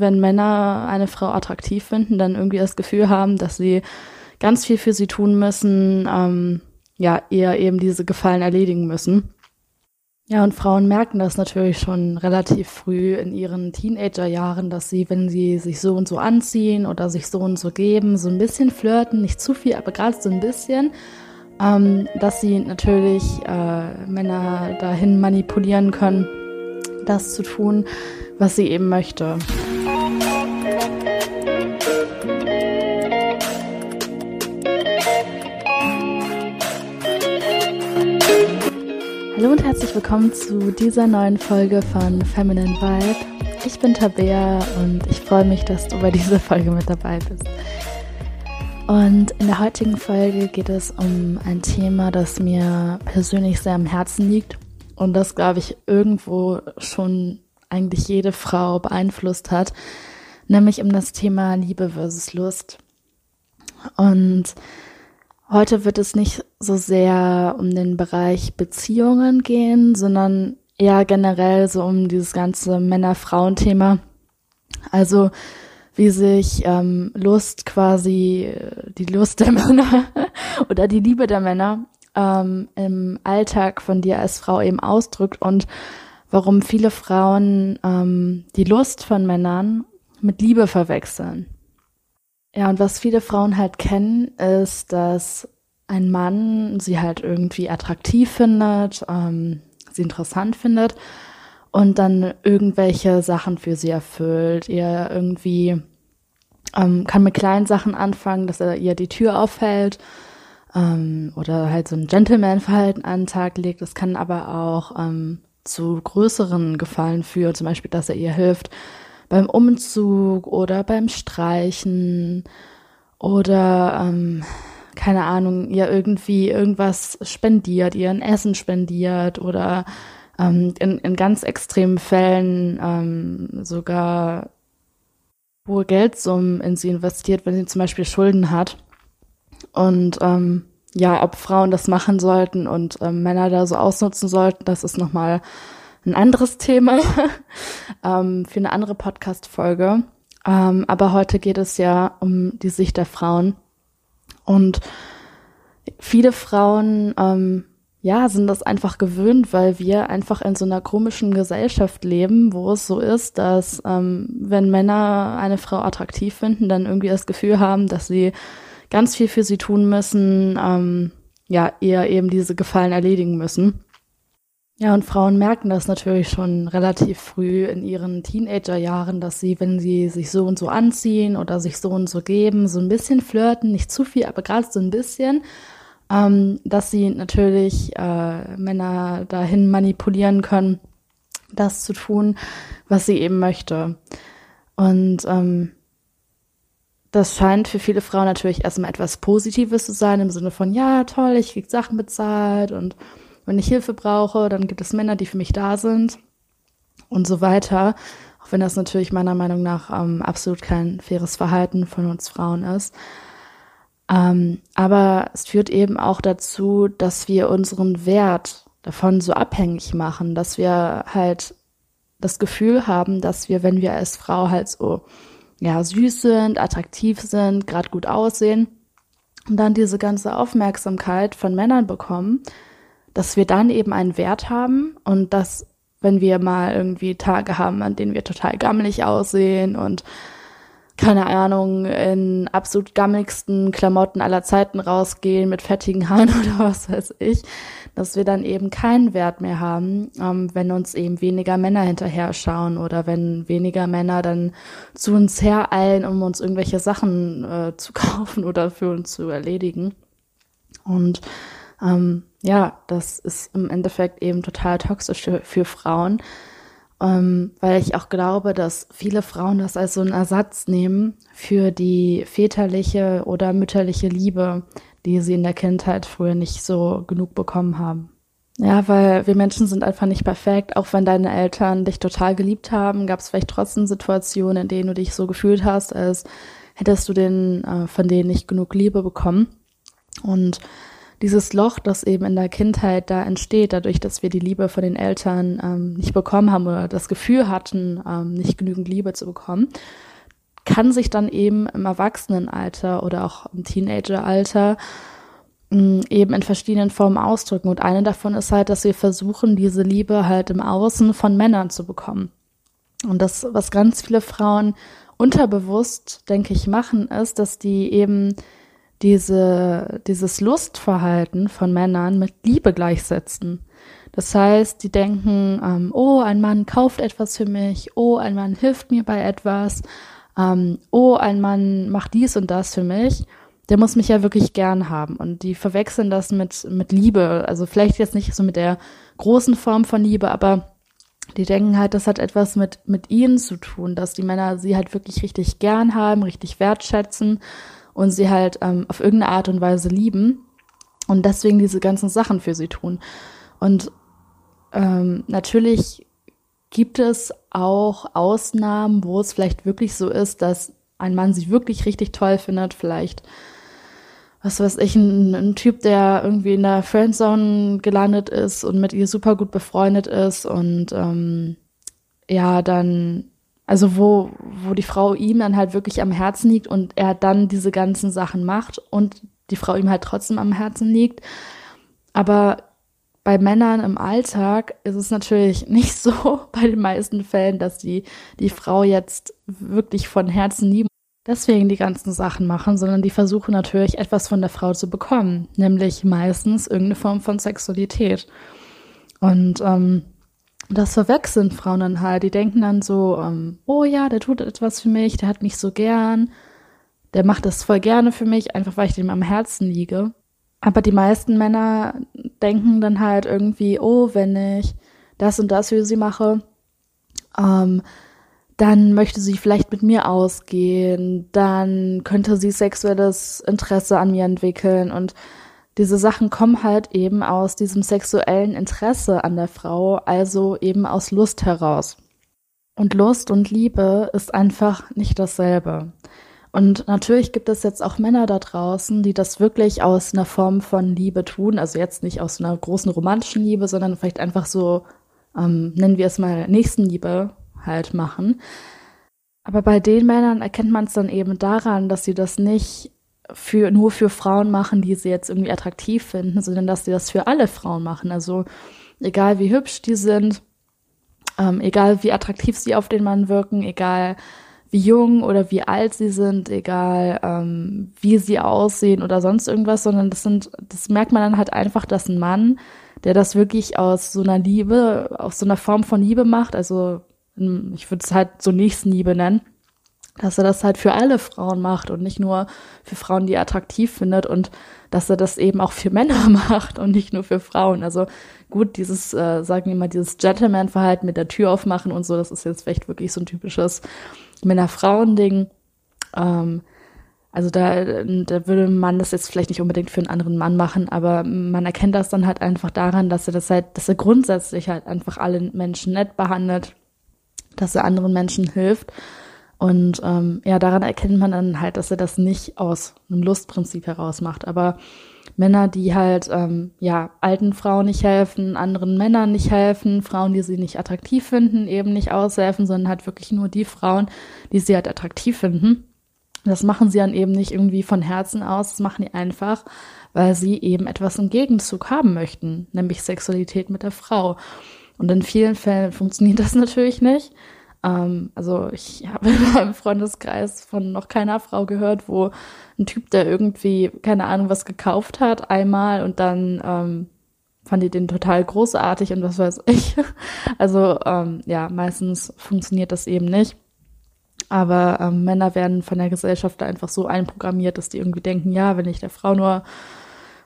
wenn Männer eine Frau attraktiv finden, dann irgendwie das Gefühl haben, dass sie ganz viel für sie tun müssen, ähm, ja, eher eben diese Gefallen erledigen müssen. Ja, und Frauen merken das natürlich schon relativ früh in ihren Teenagerjahren, dass sie, wenn sie sich so und so anziehen oder sich so und so geben, so ein bisschen flirten, nicht zu viel, aber gerade so ein bisschen, ähm, dass sie natürlich äh, Männer dahin manipulieren können, das zu tun, was sie eben möchte. Hallo und herzlich willkommen zu dieser neuen Folge von Feminine Vibe. Ich bin Tabea und ich freue mich, dass du bei dieser Folge mit dabei bist. Und in der heutigen Folge geht es um ein Thema, das mir persönlich sehr am Herzen liegt und das, glaube ich, irgendwo schon eigentlich jede Frau beeinflusst hat, nämlich um das Thema Liebe versus Lust. Und Heute wird es nicht so sehr um den Bereich Beziehungen gehen, sondern eher generell so um dieses ganze Männer-Frauen-Thema. Also wie sich ähm, Lust quasi, die Lust der Männer oder die Liebe der Männer ähm, im Alltag von dir als Frau eben ausdrückt und warum viele Frauen ähm, die Lust von Männern mit Liebe verwechseln. Ja, und was viele Frauen halt kennen, ist, dass ein Mann sie halt irgendwie attraktiv findet, ähm, sie interessant findet und dann irgendwelche Sachen für sie erfüllt. Ihr irgendwie ähm, kann mit kleinen Sachen anfangen, dass er ihr die Tür aufhält ähm, oder halt so ein Gentleman-Verhalten an den Tag legt. Das kann aber auch ähm, zu größeren Gefallen führen, zum Beispiel, dass er ihr hilft, beim Umzug oder beim Streichen oder ähm, keine Ahnung, ihr irgendwie irgendwas spendiert, ihr ein Essen spendiert oder ähm, in, in ganz extremen Fällen ähm, sogar hohe Geldsummen in sie investiert, wenn sie zum Beispiel Schulden hat. Und ähm, ja, ob Frauen das machen sollten und ähm, Männer da so ausnutzen sollten, das ist nochmal ein anderes Thema ähm, für eine andere Podcast-Folge. Ähm, aber heute geht es ja um die Sicht der Frauen. Und viele Frauen, ähm, ja, sind das einfach gewöhnt, weil wir einfach in so einer komischen Gesellschaft leben, wo es so ist, dass ähm, wenn Männer eine Frau attraktiv finden, dann irgendwie das Gefühl haben, dass sie ganz viel für sie tun müssen, ähm, ja, eher eben diese Gefallen erledigen müssen. Ja, und Frauen merken das natürlich schon relativ früh in ihren Teenagerjahren, dass sie, wenn sie sich so und so anziehen oder sich so und so geben, so ein bisschen flirten, nicht zu viel, aber gerade so ein bisschen, ähm, dass sie natürlich äh, Männer dahin manipulieren können, das zu tun, was sie eben möchte. Und ähm, das scheint für viele Frauen natürlich erstmal etwas Positives zu sein, im Sinne von, ja, toll, ich krieg Sachen bezahlt und wenn ich Hilfe brauche, dann gibt es Männer, die für mich da sind und so weiter. Auch wenn das natürlich meiner Meinung nach ähm, absolut kein faires Verhalten von uns Frauen ist. Ähm, aber es führt eben auch dazu, dass wir unseren Wert davon so abhängig machen, dass wir halt das Gefühl haben, dass wir, wenn wir als Frau halt so ja süß sind, attraktiv sind, gerade gut aussehen und dann diese ganze Aufmerksamkeit von Männern bekommen, dass wir dann eben einen Wert haben und dass, wenn wir mal irgendwie Tage haben, an denen wir total gammelig aussehen und keine Ahnung, in absolut gammeligsten Klamotten aller Zeiten rausgehen mit fettigen Haaren oder was weiß ich, dass wir dann eben keinen Wert mehr haben, ähm, wenn uns eben weniger Männer hinterher schauen oder wenn weniger Männer dann zu uns hereilen, um uns irgendwelche Sachen äh, zu kaufen oder für uns zu erledigen. Und ähm, ja, das ist im Endeffekt eben total toxisch für, für Frauen, ähm, weil ich auch glaube, dass viele Frauen das als so einen Ersatz nehmen für die väterliche oder mütterliche Liebe, die sie in der Kindheit früher nicht so genug bekommen haben. Ja, weil wir Menschen sind einfach nicht perfekt. Auch wenn deine Eltern dich total geliebt haben, gab es vielleicht trotzdem Situationen, in denen du dich so gefühlt hast, als hättest du den, äh, von denen nicht genug Liebe bekommen. Und dieses Loch, das eben in der Kindheit da entsteht, dadurch, dass wir die Liebe von den Eltern ähm, nicht bekommen haben oder das Gefühl hatten, ähm, nicht genügend Liebe zu bekommen, kann sich dann eben im Erwachsenenalter oder auch im Teenageralter mm, eben in verschiedenen Formen ausdrücken. Und eine davon ist halt, dass wir versuchen, diese Liebe halt im Außen von Männern zu bekommen. Und das, was ganz viele Frauen unterbewusst, denke ich, machen, ist, dass die eben diese, dieses Lustverhalten von Männern mit Liebe gleichsetzen. Das heißt, die denken, ähm, oh, ein Mann kauft etwas für mich, oh, ein Mann hilft mir bei etwas, ähm, oh, ein Mann macht dies und das für mich. Der muss mich ja wirklich gern haben. Und die verwechseln das mit, mit Liebe. Also vielleicht jetzt nicht so mit der großen Form von Liebe, aber die denken halt, das hat etwas mit, mit ihnen zu tun, dass die Männer sie halt wirklich richtig gern haben, richtig wertschätzen und sie halt ähm, auf irgendeine Art und Weise lieben und deswegen diese ganzen Sachen für sie tun. Und ähm, natürlich gibt es auch Ausnahmen, wo es vielleicht wirklich so ist, dass ein Mann sie wirklich richtig toll findet, vielleicht was weiß ich, ein, ein, Typ, der irgendwie in der Friendzone gelandet ist und mit ihr super gut befreundet ist und ähm, ja, dann also wo, wo die Frau ihm dann halt wirklich am Herzen liegt und er dann diese ganzen Sachen macht und die Frau ihm halt trotzdem am Herzen liegt. Aber bei Männern im Alltag ist es natürlich nicht so bei den meisten Fällen, dass die, die Frau jetzt wirklich von Herzen lieben, deswegen die ganzen Sachen machen, sondern die versuchen natürlich etwas von der Frau zu bekommen, nämlich meistens irgendeine Form von Sexualität. Und ähm, das verwechseln Frauen dann halt. Die denken dann so, ähm, oh ja, der tut etwas für mich, der hat mich so gern, der macht das voll gerne für mich, einfach weil ich dem am Herzen liege. Aber die meisten Männer denken dann halt irgendwie, oh, wenn ich das und das für sie mache, ähm, dann möchte sie vielleicht mit mir ausgehen, dann könnte sie sexuelles Interesse an mir entwickeln und diese Sachen kommen halt eben aus diesem sexuellen Interesse an der Frau, also eben aus Lust heraus. Und Lust und Liebe ist einfach nicht dasselbe. Und natürlich gibt es jetzt auch Männer da draußen, die das wirklich aus einer Form von Liebe tun. Also jetzt nicht aus einer großen romantischen Liebe, sondern vielleicht einfach so, ähm, nennen wir es mal Nächstenliebe halt machen. Aber bei den Männern erkennt man es dann eben daran, dass sie das nicht für, nur für Frauen machen, die sie jetzt irgendwie attraktiv finden, sondern dass sie das für alle Frauen machen. Also egal wie hübsch die sind, ähm, egal wie attraktiv sie auf den Mann wirken, egal wie jung oder wie alt sie sind, egal ähm, wie sie aussehen oder sonst irgendwas, sondern das sind, das merkt man dann halt einfach, dass ein Mann, der das wirklich aus so einer Liebe, aus so einer Form von Liebe macht, also ich würde es halt so Nächstenliebe nennen, dass er das halt für alle Frauen macht und nicht nur für Frauen, die er attraktiv findet und dass er das eben auch für Männer macht und nicht nur für Frauen. Also gut, dieses, äh, sagen wir mal, dieses Gentleman-Verhalten mit der Tür aufmachen und so, das ist jetzt vielleicht wirklich so ein typisches Männer-Frauen-Ding. Ähm, also da, da würde man das jetzt vielleicht nicht unbedingt für einen anderen Mann machen, aber man erkennt das dann halt einfach daran, dass er das halt, dass er grundsätzlich halt einfach alle Menschen nett behandelt, dass er anderen Menschen hilft und ähm, ja, daran erkennt man dann halt, dass er das nicht aus einem Lustprinzip heraus macht. Aber Männer, die halt ähm, ja alten Frauen nicht helfen, anderen Männern nicht helfen, Frauen, die sie nicht attraktiv finden, eben nicht aushelfen, sondern halt wirklich nur die Frauen, die sie halt attraktiv finden. Das machen sie dann eben nicht irgendwie von Herzen aus, das machen die einfach, weil sie eben etwas im Gegenzug haben möchten, nämlich Sexualität mit der Frau. Und in vielen Fällen funktioniert das natürlich nicht. Ähm, also ich habe in meinem Freundeskreis von noch keiner Frau gehört, wo ein Typ, der irgendwie, keine Ahnung, was gekauft hat, einmal und dann ähm, fand die den total großartig und was weiß ich. Also ähm, ja, meistens funktioniert das eben nicht. Aber ähm, Männer werden von der Gesellschaft einfach so einprogrammiert, dass die irgendwie denken, ja, wenn ich der Frau nur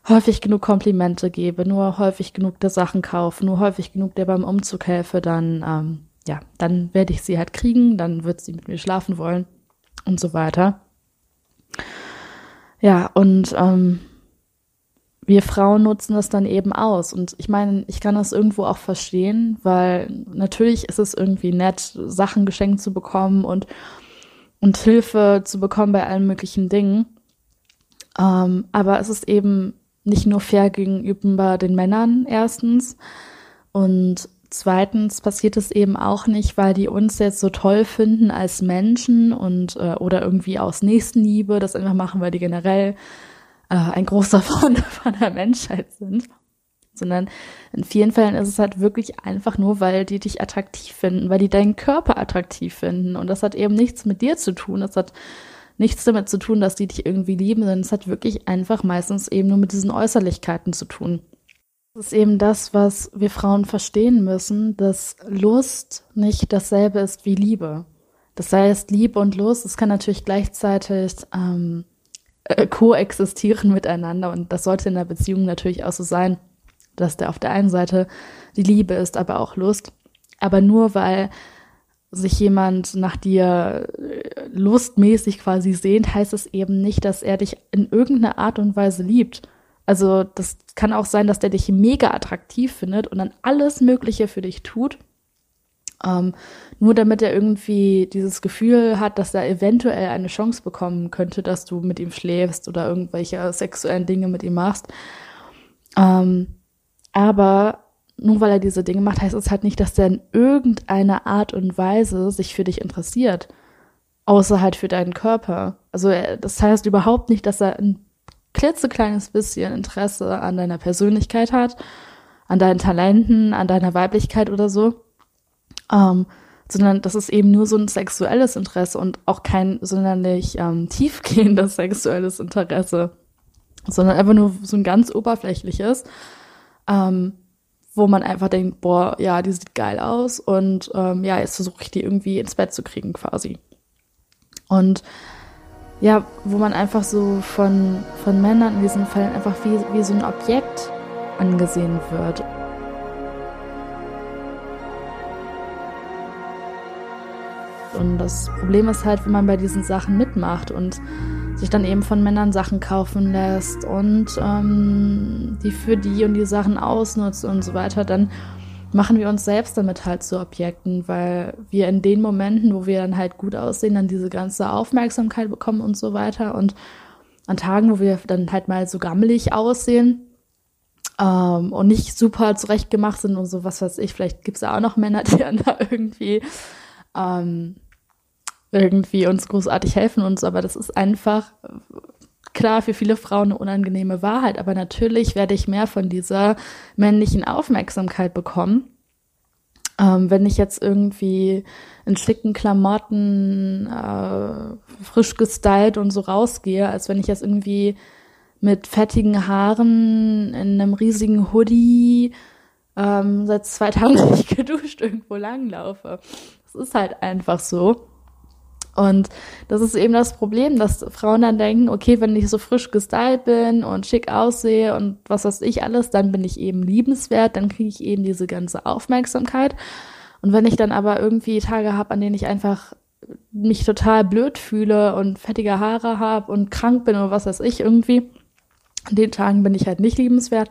häufig genug Komplimente gebe, nur häufig genug der Sachen kaufe, nur häufig genug der beim Umzug helfe, dann ähm, ja, dann werde ich sie halt kriegen, dann wird sie mit mir schlafen wollen und so weiter. Ja, und ähm, wir Frauen nutzen das dann eben aus. Und ich meine, ich kann das irgendwo auch verstehen, weil natürlich ist es irgendwie nett, Sachen geschenkt zu bekommen und, und Hilfe zu bekommen bei allen möglichen Dingen. Ähm, aber es ist eben nicht nur fair gegenüber den Männern erstens und zweitens passiert es eben auch nicht, weil die uns jetzt so toll finden als Menschen und äh, oder irgendwie aus Nächstenliebe das einfach machen, weil die generell äh, ein großer Freund von der Menschheit sind. Sondern in vielen Fällen ist es halt wirklich einfach nur, weil die dich attraktiv finden, weil die deinen Körper attraktiv finden. Und das hat eben nichts mit dir zu tun. Das hat nichts damit zu tun, dass die dich irgendwie lieben, sondern es hat wirklich einfach meistens eben nur mit diesen Äußerlichkeiten zu tun. Das ist eben das, was wir Frauen verstehen müssen, dass Lust nicht dasselbe ist wie Liebe. Das heißt, Liebe und Lust, es kann natürlich gleichzeitig ähm, äh, koexistieren miteinander und das sollte in der Beziehung natürlich auch so sein, dass der auf der einen Seite die Liebe ist, aber auch Lust. Aber nur weil sich jemand nach dir äh, lustmäßig quasi sehnt, heißt es eben nicht, dass er dich in irgendeiner Art und Weise liebt. Also das kann auch sein, dass der dich mega attraktiv findet und dann alles Mögliche für dich tut. Ähm, nur damit er irgendwie dieses Gefühl hat, dass er eventuell eine Chance bekommen könnte, dass du mit ihm schläfst oder irgendwelche sexuellen Dinge mit ihm machst. Ähm, aber nur weil er diese Dinge macht, heißt es halt nicht, dass er in irgendeiner Art und Weise sich für dich interessiert. Außer halt für deinen Körper. Also das heißt überhaupt nicht, dass er ein klitzekleines bisschen Interesse an deiner Persönlichkeit hat, an deinen Talenten, an deiner Weiblichkeit oder so. Ähm, sondern das ist eben nur so ein sexuelles Interesse und auch kein sonderlich ähm, tiefgehendes sexuelles Interesse, sondern einfach nur so ein ganz oberflächliches. Ähm, wo man einfach denkt, boah, ja, die sieht geil aus und ähm, ja, jetzt versuche ich die irgendwie ins Bett zu kriegen quasi. Und ja, wo man einfach so von, von Männern in diesen Fällen einfach wie, wie so ein Objekt angesehen wird. Und das Problem ist halt, wenn man bei diesen Sachen mitmacht und sich dann eben von Männern Sachen kaufen lässt und ähm, die für die und die Sachen ausnutzt und so weiter, dann machen wir uns selbst damit halt zu Objekten, weil wir in den Momenten, wo wir dann halt gut aussehen, dann diese ganze Aufmerksamkeit bekommen und so weiter. Und an Tagen, wo wir dann halt mal so gammelig aussehen ähm, und nicht super zurechtgemacht sind und so, was weiß ich, vielleicht gibt es ja auch noch Männer, die dann da irgendwie ähm, irgendwie uns großartig helfen und so, aber das ist einfach klar für viele Frauen eine unangenehme Wahrheit, aber natürlich werde ich mehr von dieser männlichen Aufmerksamkeit bekommen. Ähm, wenn ich jetzt irgendwie in schicken Klamotten äh, frisch gestylt und so rausgehe, als wenn ich jetzt irgendwie mit fettigen Haaren in einem riesigen Hoodie ähm, seit zwei Tagen nicht geduscht irgendwo langlaufe. Das ist halt einfach so. Und das ist eben das Problem, dass Frauen dann denken, okay, wenn ich so frisch gestylt bin und schick aussehe und was weiß ich alles, dann bin ich eben liebenswert, dann kriege ich eben diese ganze Aufmerksamkeit. Und wenn ich dann aber irgendwie Tage habe, an denen ich einfach mich total blöd fühle und fettige Haare habe und krank bin oder was weiß ich irgendwie, an den Tagen bin ich halt nicht liebenswert,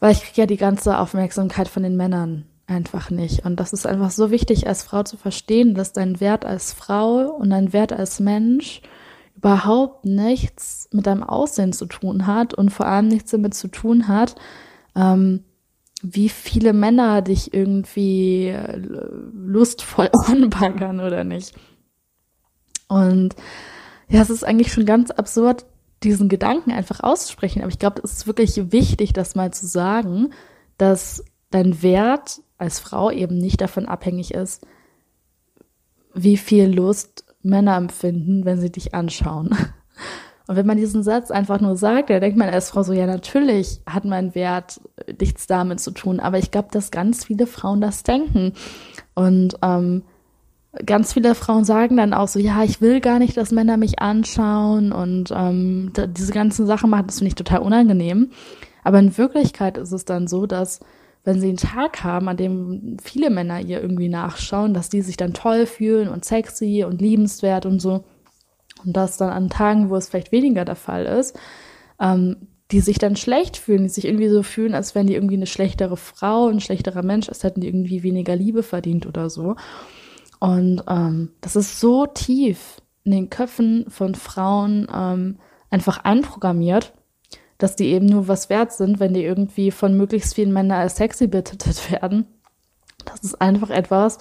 weil ich kriege ja die ganze Aufmerksamkeit von den Männern einfach nicht. Und das ist einfach so wichtig, als Frau zu verstehen, dass dein Wert als Frau und dein Wert als Mensch überhaupt nichts mit deinem Aussehen zu tun hat und vor allem nichts damit zu tun hat, ähm, wie viele Männer dich irgendwie äh, lustvoll anbaggern oder nicht. Und ja, es ist eigentlich schon ganz absurd, diesen Gedanken einfach auszusprechen. Aber ich glaube, es ist wirklich wichtig, das mal zu sagen, dass dein Wert als Frau eben nicht davon abhängig ist, wie viel Lust Männer empfinden, wenn sie dich anschauen. Und wenn man diesen Satz einfach nur sagt, dann denkt man als Frau so, ja, natürlich hat mein Wert nichts damit zu tun. Aber ich glaube, dass ganz viele Frauen das denken. Und ähm, ganz viele Frauen sagen dann auch so, ja, ich will gar nicht, dass Männer mich anschauen. Und ähm, diese ganzen Sachen machen, das finde ich total unangenehm. Aber in Wirklichkeit ist es dann so, dass wenn sie einen Tag haben, an dem viele Männer ihr irgendwie nachschauen, dass die sich dann toll fühlen und sexy und liebenswert und so. Und das dann an Tagen, wo es vielleicht weniger der Fall ist, ähm, die sich dann schlecht fühlen, die sich irgendwie so fühlen, als wären die irgendwie eine schlechtere Frau, ein schlechterer Mensch, als hätten die irgendwie weniger Liebe verdient oder so. Und ähm, das ist so tief in den Köpfen von Frauen ähm, einfach einprogrammiert, dass die eben nur was wert sind, wenn die irgendwie von möglichst vielen Männern als sexy betitelt werden. Das ist einfach etwas,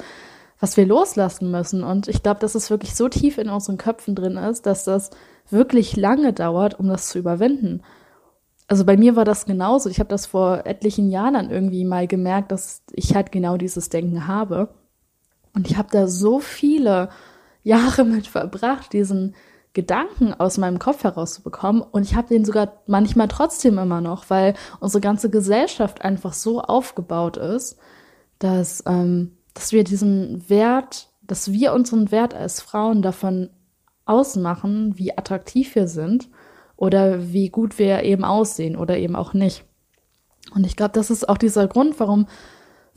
was wir loslassen müssen. Und ich glaube, dass es wirklich so tief in unseren Köpfen drin ist, dass das wirklich lange dauert, um das zu überwinden. Also bei mir war das genauso. Ich habe das vor etlichen Jahren dann irgendwie mal gemerkt, dass ich halt genau dieses Denken habe. Und ich habe da so viele Jahre mit verbracht, diesen Gedanken aus meinem Kopf herauszubekommen. Und ich habe den sogar manchmal trotzdem immer noch, weil unsere ganze Gesellschaft einfach so aufgebaut ist, dass, ähm, dass wir diesen Wert, dass wir unseren Wert als Frauen davon ausmachen, wie attraktiv wir sind oder wie gut wir eben aussehen oder eben auch nicht. Und ich glaube, das ist auch dieser Grund, warum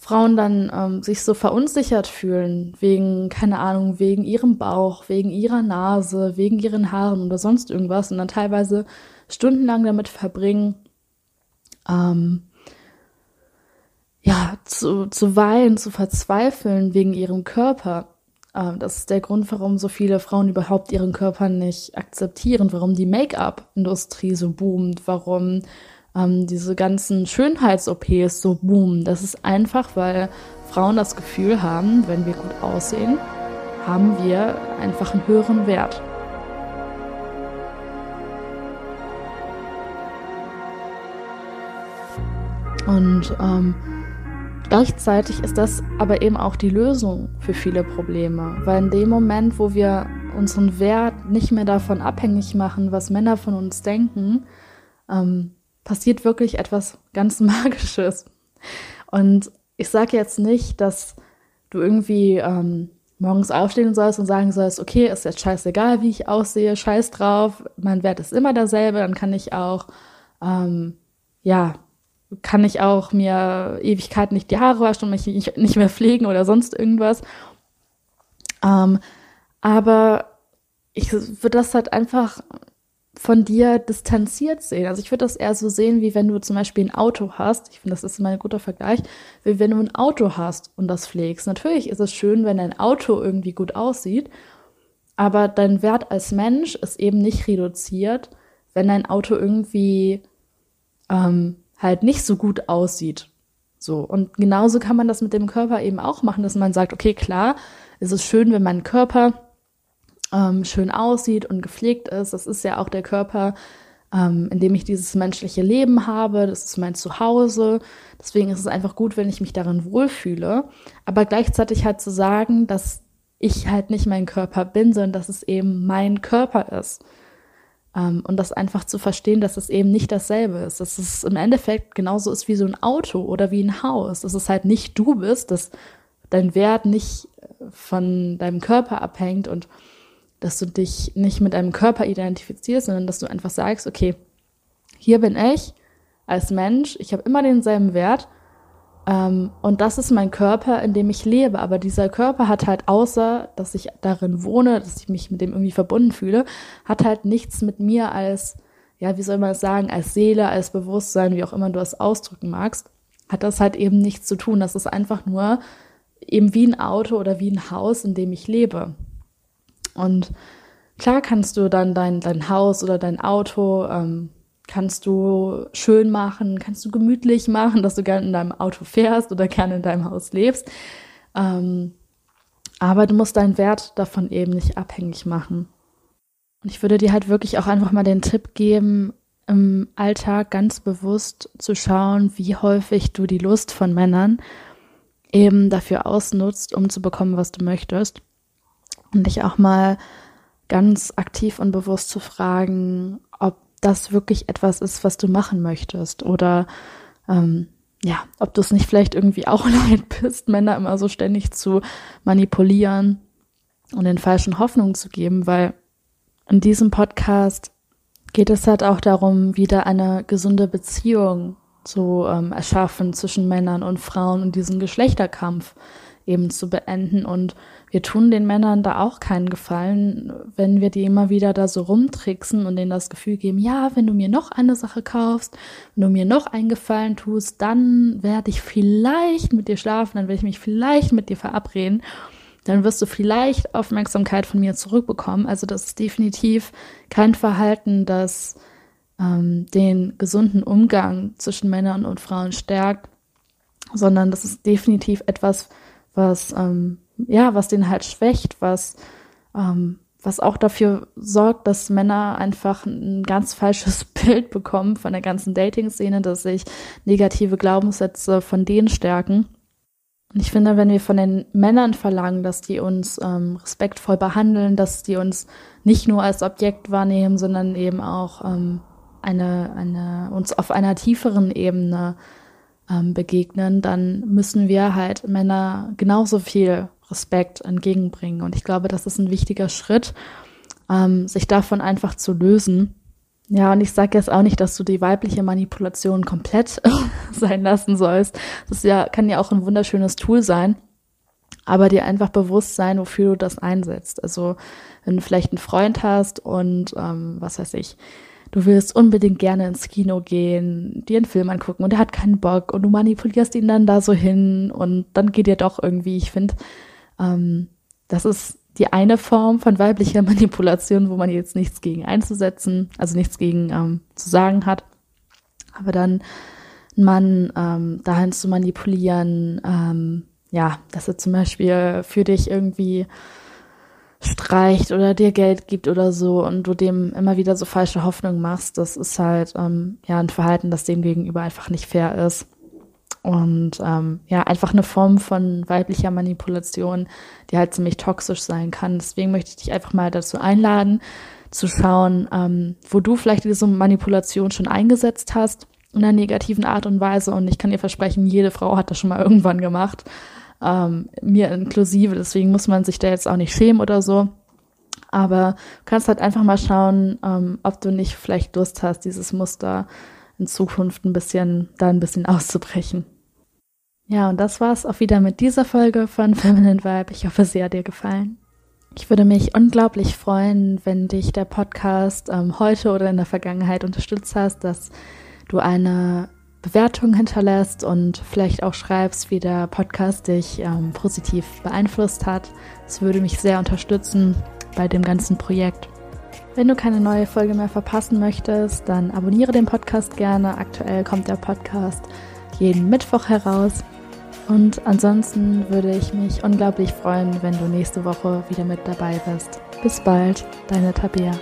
Frauen dann ähm, sich so verunsichert fühlen, wegen, keine Ahnung, wegen ihrem Bauch, wegen ihrer Nase, wegen ihren Haaren oder sonst irgendwas und dann teilweise stundenlang damit verbringen, ähm, ja, zu, zu weinen, zu verzweifeln wegen ihrem Körper. Ähm, das ist der Grund, warum so viele Frauen überhaupt ihren Körper nicht akzeptieren, warum die Make-up-Industrie so boomt, warum ähm, diese ganzen Schönheits-OPs so boomen. Das ist einfach, weil Frauen das Gefühl haben, wenn wir gut aussehen, haben wir einfach einen höheren Wert. Und ähm, Gleichzeitig ist das aber eben auch die Lösung für viele Probleme, weil in dem Moment, wo wir unseren Wert nicht mehr davon abhängig machen, was Männer von uns denken, ähm, passiert wirklich etwas ganz Magisches. Und ich sage jetzt nicht, dass du irgendwie ähm, morgens aufstehen sollst und sagen sollst, okay, ist jetzt scheißegal, wie ich aussehe, scheiß drauf, mein Wert ist immer derselbe, dann kann ich auch, ähm, ja, kann ich auch mir Ewigkeiten nicht die Haare waschen und mich nicht, nicht mehr pflegen oder sonst irgendwas. Ähm, aber ich würde das halt einfach von dir distanziert sehen. Also ich würde das eher so sehen, wie wenn du zum Beispiel ein Auto hast. Ich finde, das ist immer ein guter Vergleich, wie wenn du ein Auto hast und das pflegst. Natürlich ist es schön, wenn dein Auto irgendwie gut aussieht, aber dein Wert als Mensch ist eben nicht reduziert, wenn dein Auto irgendwie ähm, halt nicht so gut aussieht. So. Und genauso kann man das mit dem Körper eben auch machen, dass man sagt, okay, klar, es ist schön, wenn mein Körper ähm, schön aussieht und gepflegt ist. Das ist ja auch der Körper, ähm, in dem ich dieses menschliche Leben habe. Das ist mein Zuhause. Deswegen ist es einfach gut, wenn ich mich darin wohlfühle. Aber gleichzeitig halt zu sagen, dass ich halt nicht mein Körper bin, sondern dass es eben mein Körper ist. Ähm, und das einfach zu verstehen, dass es eben nicht dasselbe ist. Dass es im Endeffekt genauso ist wie so ein Auto oder wie ein Haus. Dass es halt nicht du bist, dass dein Wert nicht von deinem Körper abhängt und dass du dich nicht mit deinem Körper identifizierst, sondern dass du einfach sagst, okay, hier bin ich als Mensch, ich habe immer denselben Wert ähm, und das ist mein Körper, in dem ich lebe. Aber dieser Körper hat halt, außer dass ich darin wohne, dass ich mich mit dem irgendwie verbunden fühle, hat halt nichts mit mir als, ja, wie soll man das sagen, als Seele, als Bewusstsein, wie auch immer du das ausdrücken magst, hat das halt eben nichts zu tun. Das ist einfach nur eben wie ein Auto oder wie ein Haus, in dem ich lebe. Und klar kannst du dann dein, dein Haus oder dein Auto ähm, kannst du schön machen, kannst du gemütlich machen, dass du gerne in deinem Auto fährst oder gerne in deinem Haus lebst. Ähm, aber du musst deinen Wert davon eben nicht abhängig machen. Und ich würde dir halt wirklich auch einfach mal den Tipp geben, im Alltag ganz bewusst zu schauen, wie häufig du die Lust von Männern eben dafür ausnutzt, um zu bekommen, was du möchtest. Und dich auch mal ganz aktiv und bewusst zu fragen, ob das wirklich etwas ist, was du machen möchtest. Oder ähm, ja, ob du es nicht vielleicht irgendwie auch leid bist, Männer immer so ständig zu manipulieren und den falschen Hoffnungen zu geben, weil in diesem Podcast geht es halt auch darum, wieder eine gesunde Beziehung zu ähm, erschaffen zwischen Männern und Frauen und diesen Geschlechterkampf eben zu beenden und wir tun den Männern da auch keinen Gefallen, wenn wir die immer wieder da so rumtricksen und denen das Gefühl geben, ja, wenn du mir noch eine Sache kaufst, wenn du mir noch einen Gefallen tust, dann werde ich vielleicht mit dir schlafen, dann werde ich mich vielleicht mit dir verabreden. Dann wirst du vielleicht Aufmerksamkeit von mir zurückbekommen. Also das ist definitiv kein Verhalten, das ähm, den gesunden Umgang zwischen Männern und Frauen stärkt, sondern das ist definitiv etwas, was ähm, ja, was den halt schwächt, was ähm, was auch dafür sorgt, dass Männer einfach ein ganz falsches Bild bekommen von der ganzen Dating-Szene, dass sich negative Glaubenssätze von denen stärken. Und ich finde, wenn wir von den Männern verlangen, dass die uns ähm, respektvoll behandeln, dass die uns nicht nur als Objekt wahrnehmen, sondern eben auch ähm, eine, eine, uns auf einer tieferen Ebene ähm, begegnen, dann müssen wir halt Männer genauso viel Respekt entgegenbringen. Und ich glaube, das ist ein wichtiger Schritt, ähm, sich davon einfach zu lösen. Ja, und ich sage jetzt auch nicht, dass du die weibliche Manipulation komplett sein lassen sollst. Das ja, kann ja auch ein wunderschönes Tool sein, aber dir einfach bewusst sein, wofür du das einsetzt. Also wenn du vielleicht einen Freund hast und ähm, was weiß ich, du willst unbedingt gerne ins Kino gehen, dir einen Film angucken und er hat keinen Bock und du manipulierst ihn dann da so hin und dann geht dir doch irgendwie. Ich finde, ähm, das ist die eine Form von weiblicher Manipulation, wo man jetzt nichts gegen einzusetzen, also nichts gegen ähm, zu sagen hat. Aber dann einen Mann ähm, dahin zu manipulieren, ähm, ja, dass er zum Beispiel für dich irgendwie streicht oder dir Geld gibt oder so und du dem immer wieder so falsche Hoffnung machst, das ist halt ähm, ja ein Verhalten, das dem gegenüber einfach nicht fair ist. Und ähm, ja, einfach eine Form von weiblicher Manipulation, die halt ziemlich toxisch sein kann. Deswegen möchte ich dich einfach mal dazu einladen, zu schauen, ähm, wo du vielleicht diese Manipulation schon eingesetzt hast in einer negativen Art und Weise. Und ich kann dir versprechen, jede Frau hat das schon mal irgendwann gemacht, ähm, mir inklusive. Deswegen muss man sich da jetzt auch nicht schämen oder so. Aber du kannst halt einfach mal schauen, ähm, ob du nicht vielleicht Lust hast, dieses Muster in Zukunft ein bisschen, da ein bisschen auszubrechen. Ja, und das war's auch wieder mit dieser Folge von Feminine Vibe. Ich hoffe, sie hat dir gefallen. Ich würde mich unglaublich freuen, wenn dich der Podcast ähm, heute oder in der Vergangenheit unterstützt hast, dass du eine Bewertung hinterlässt und vielleicht auch schreibst, wie der Podcast dich ähm, positiv beeinflusst hat. Das würde mich sehr unterstützen bei dem ganzen Projekt. Wenn du keine neue Folge mehr verpassen möchtest, dann abonniere den Podcast gerne. Aktuell kommt der Podcast jeden Mittwoch heraus. Und ansonsten würde ich mich unglaublich freuen, wenn du nächste Woche wieder mit dabei bist. Bis bald, deine Tabea.